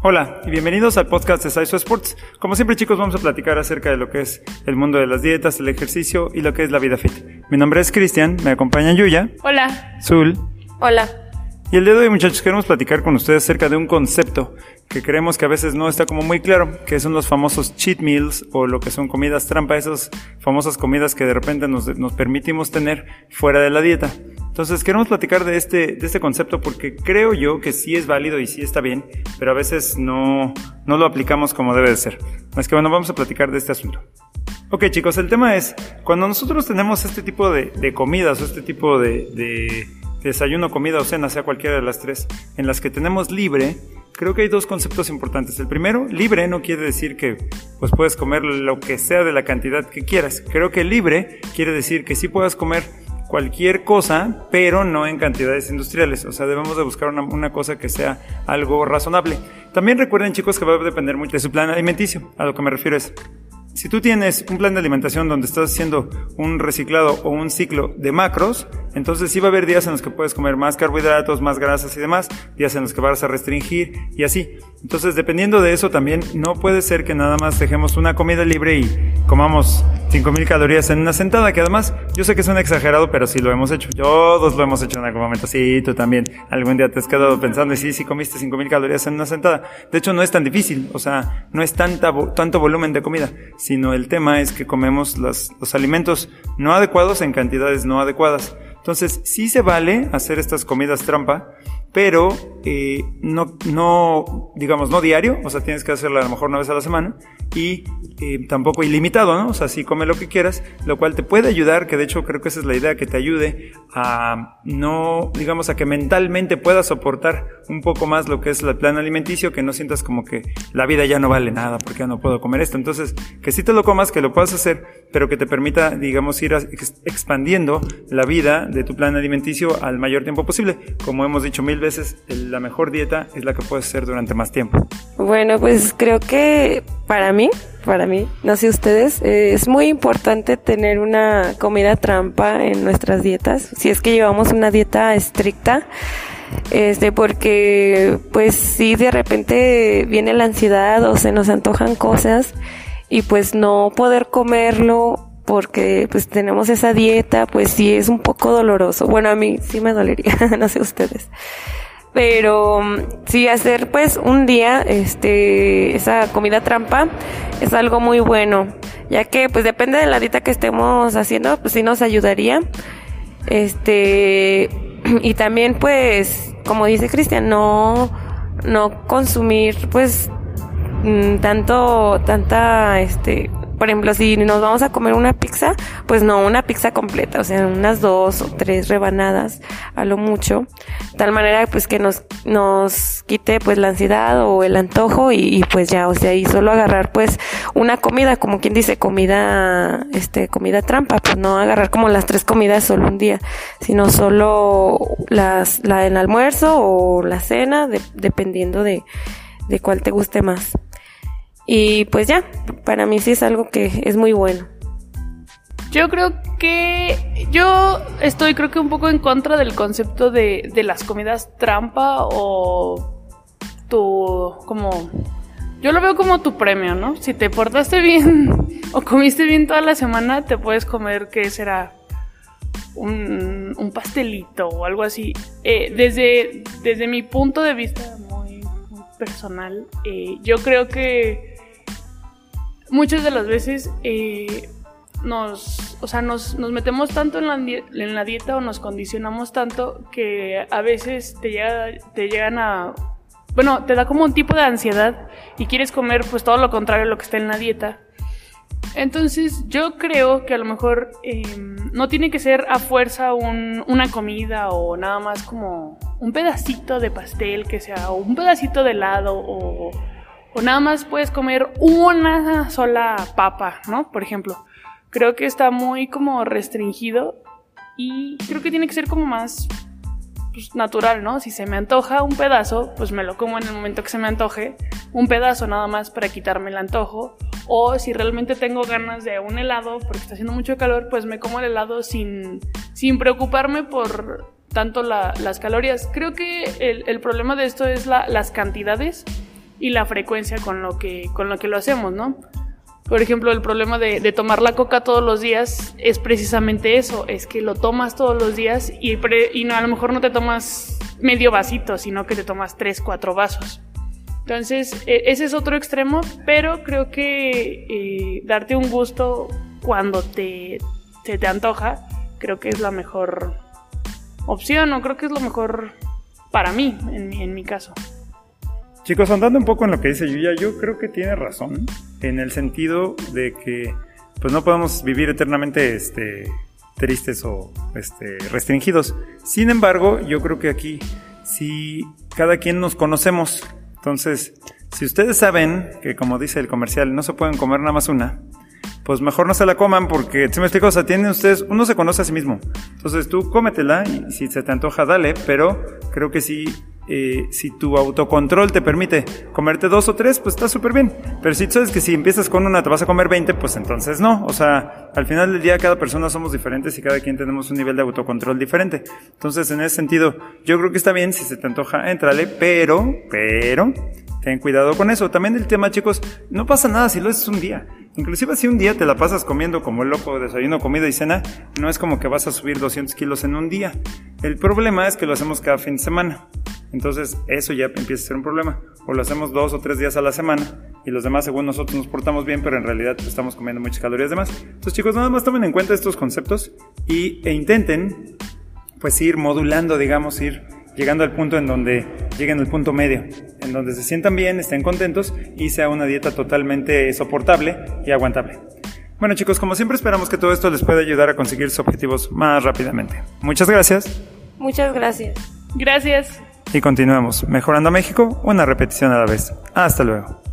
Hola y bienvenidos al podcast de Saiso Sports. Como siempre chicos vamos a platicar acerca de lo que es el mundo de las dietas, el ejercicio y lo que es la vida fit. Mi nombre es Cristian, me acompaña Yuya. Hola. Zul. Hola. Y el día de hoy muchachos queremos platicar con ustedes acerca de un concepto que creemos que a veces no está como muy claro, que son los famosos cheat meals o lo que son comidas trampa, esas famosas comidas que de repente nos, nos permitimos tener fuera de la dieta. Entonces queremos platicar de este, de este concepto porque creo yo que sí es válido y sí está bien, pero a veces no, no lo aplicamos como debe de ser. Así que bueno, vamos a platicar de este asunto. Ok chicos, el tema es, cuando nosotros tenemos este tipo de, comidas o este tipo de, de desayuno, comida o cena, sea cualquiera de las tres, en las que tenemos libre, creo que hay dos conceptos importantes. El primero, libre no quiere decir que pues puedes comer lo que sea de la cantidad que quieras. Creo que libre quiere decir que sí puedas comer cualquier cosa, pero no en cantidades industriales. O sea, debemos de buscar una, cosa que sea algo razonable. También recuerden, chicos, que va a depender mucho de su plan alimenticio. A lo que me refiero es, si tú tienes un plan de alimentación donde estás haciendo un reciclado o un ciclo de macros, entonces sí va a haber días en los que puedes comer más carbohidratos, más grasas y demás, días en los que vas a restringir y así. Entonces, dependiendo de eso también, no puede ser que nada más dejemos una comida libre y comamos 5000 calorías en una sentada, que además yo sé que suena exagerado, pero sí lo hemos hecho. Todos lo hemos hecho en algún momento. Sí, tú también. Algún día te has quedado pensando y sí, sí comiste 5000 calorías en una sentada. De hecho, no es tan difícil, o sea, no es tanta, tanto volumen de comida, sino el tema es que comemos los, los alimentos no adecuados en cantidades no adecuadas. Entonces, sí se vale hacer estas comidas trampa, pero eh, no, no, digamos, no diario, o sea, tienes que hacerlo a lo mejor una vez a la semana y eh, tampoco ilimitado, ¿no? O sea, sí come lo que quieras, lo cual te puede ayudar, que de hecho creo que esa es la idea, que te ayude a no, digamos, a que mentalmente puedas soportar un poco más lo que es el plan alimenticio, que no sientas como que la vida ya no vale nada porque ya no puedo comer esto. Entonces, que sí te lo comas, que lo puedas hacer, pero que te permita, digamos, ir expandiendo la vida de tu plan alimenticio al mayor tiempo posible. Como hemos dicho mil veces, la mejor dieta es la que puedes hacer durante más tiempo. Bueno, pues creo que para mí, para mí, no sé ustedes, eh, es muy importante tener una comida trampa en nuestras dietas. Si es que llevamos una dieta estricta, este, porque pues si de repente viene la ansiedad o se nos antojan cosas y pues no poder comerlo porque pues tenemos esa dieta, pues sí es un poco doloroso. Bueno, a mí sí me dolería, no sé ustedes. Pero sí hacer pues un día este esa comida trampa es algo muy bueno, ya que pues depende de la dieta que estemos haciendo, pues sí nos ayudaría. Este y también pues como dice Cristian, no no consumir pues mm, tanto tanta este por ejemplo, si nos vamos a comer una pizza, pues no una pizza completa, o sea, unas dos o tres rebanadas a lo mucho, tal manera pues que nos, nos quite pues la ansiedad o el antojo y, pues ya, o sea, y solo agarrar pues una comida, como quien dice, comida, este, comida trampa, pues no agarrar como las tres comidas solo un día, sino solo las, la del almuerzo o la cena, de, dependiendo de, de cuál te guste más. Y pues ya, para mí sí es algo que es muy bueno. Yo creo que yo estoy creo que un poco en contra del concepto de, de las comidas trampa o tu como yo lo veo como tu premio, ¿no? Si te portaste bien o comiste bien toda la semana, te puedes comer, ¿qué será? Un, un pastelito o algo así. Eh, desde, desde mi punto de vista muy, muy personal, eh, yo creo que muchas de las veces eh, nos, o sea, nos, nos, metemos tanto en la, en la, dieta o nos condicionamos tanto que a veces te, llega, te llegan a... Bueno, te da como un tipo de ansiedad y quieres comer pues todo lo contrario a lo que está en la dieta. Entonces yo creo que a lo mejor eh, no tiene que ser a fuerza un, una comida o nada más como un pedacito de pastel que sea, o un pedacito de helado o o nada más puedes comer una sola papa, ¿no? Por ejemplo. Creo que está muy como restringido y creo que tiene que ser como más pues, natural, ¿no? Si se me antoja un pedazo, pues me lo como en el momento que se me antoje, un pedazo nada más para quitarme el antojo. O si realmente tengo ganas de un helado porque está haciendo mucho calor, pues me como el helado sin, sin preocuparme por tanto la, las calorías. Creo que el, el, problema de esto es la, las cantidades y la frecuencia con lo que, con lo, que lo hacemos, ¿no? Por ejemplo, el problema de, de, tomar la coca todos los días es precisamente eso, es que lo tomas todos los días y, y no, a lo mejor no te tomas medio vasito, sino que te tomas tres, cuatro vasos. Entonces, e, ese es otro extremo, pero creo que eh, darte un gusto cuando te, te, te antoja, creo que es la mejor opción o creo que es lo mejor para mí, en, en mi caso. Chicos, andando un poco en lo que dice Yuya, yo creo que tiene razón en el sentido de que pues no podemos vivir eternamente este, tristes o este, restringidos. Sin embargo, yo creo que aquí si cada quien nos conocemos, entonces si ustedes saben que como dice el comercial no se pueden comer nada más una, pues mejor no se la coman porque, si me explico, o sea, tienen ustedes, uno se conoce a sí mismo. Entonces tú cómetela y si se te antoja, dale, pero creo que sí eh, si tu autocontrol te permite comerte dos o tres, pues está súper bien. Pero si tú sabes que si empiezas con una te vas a comer 20, pues entonces no. O sea, al final del día cada persona somos diferentes y cada quien tenemos un nivel de autocontrol diferente. Entonces, en ese sentido, yo creo que está bien, si se te antoja, entrale, pero, pero, ten cuidado con eso. También el tema, chicos, no pasa nada si lo haces un día. Inclusive si un día te la pasas comiendo como el loco, desayuno, comida y cena, no es como que vas a subir 200 kilos en un día. El problema es que lo hacemos cada fin de semana. Entonces eso ya empieza a ser un problema. O lo hacemos dos o tres días a la semana y los demás según nosotros nos portamos bien, pero en realidad estamos comiendo muchas calorías de más. Entonces chicos, nada más tomen en cuenta estos conceptos y, e intenten pues ir modulando, digamos, ir llegando al punto en donde lleguen al punto medio, en donde se sientan bien, estén contentos y sea una dieta totalmente soportable y aguantable. Bueno chicos, como siempre esperamos que todo esto les pueda ayudar a conseguir sus objetivos más rápidamente. Muchas gracias. Muchas gracias. Gracias. Y continuamos, mejorando a México, una repetición a la vez. Hasta luego.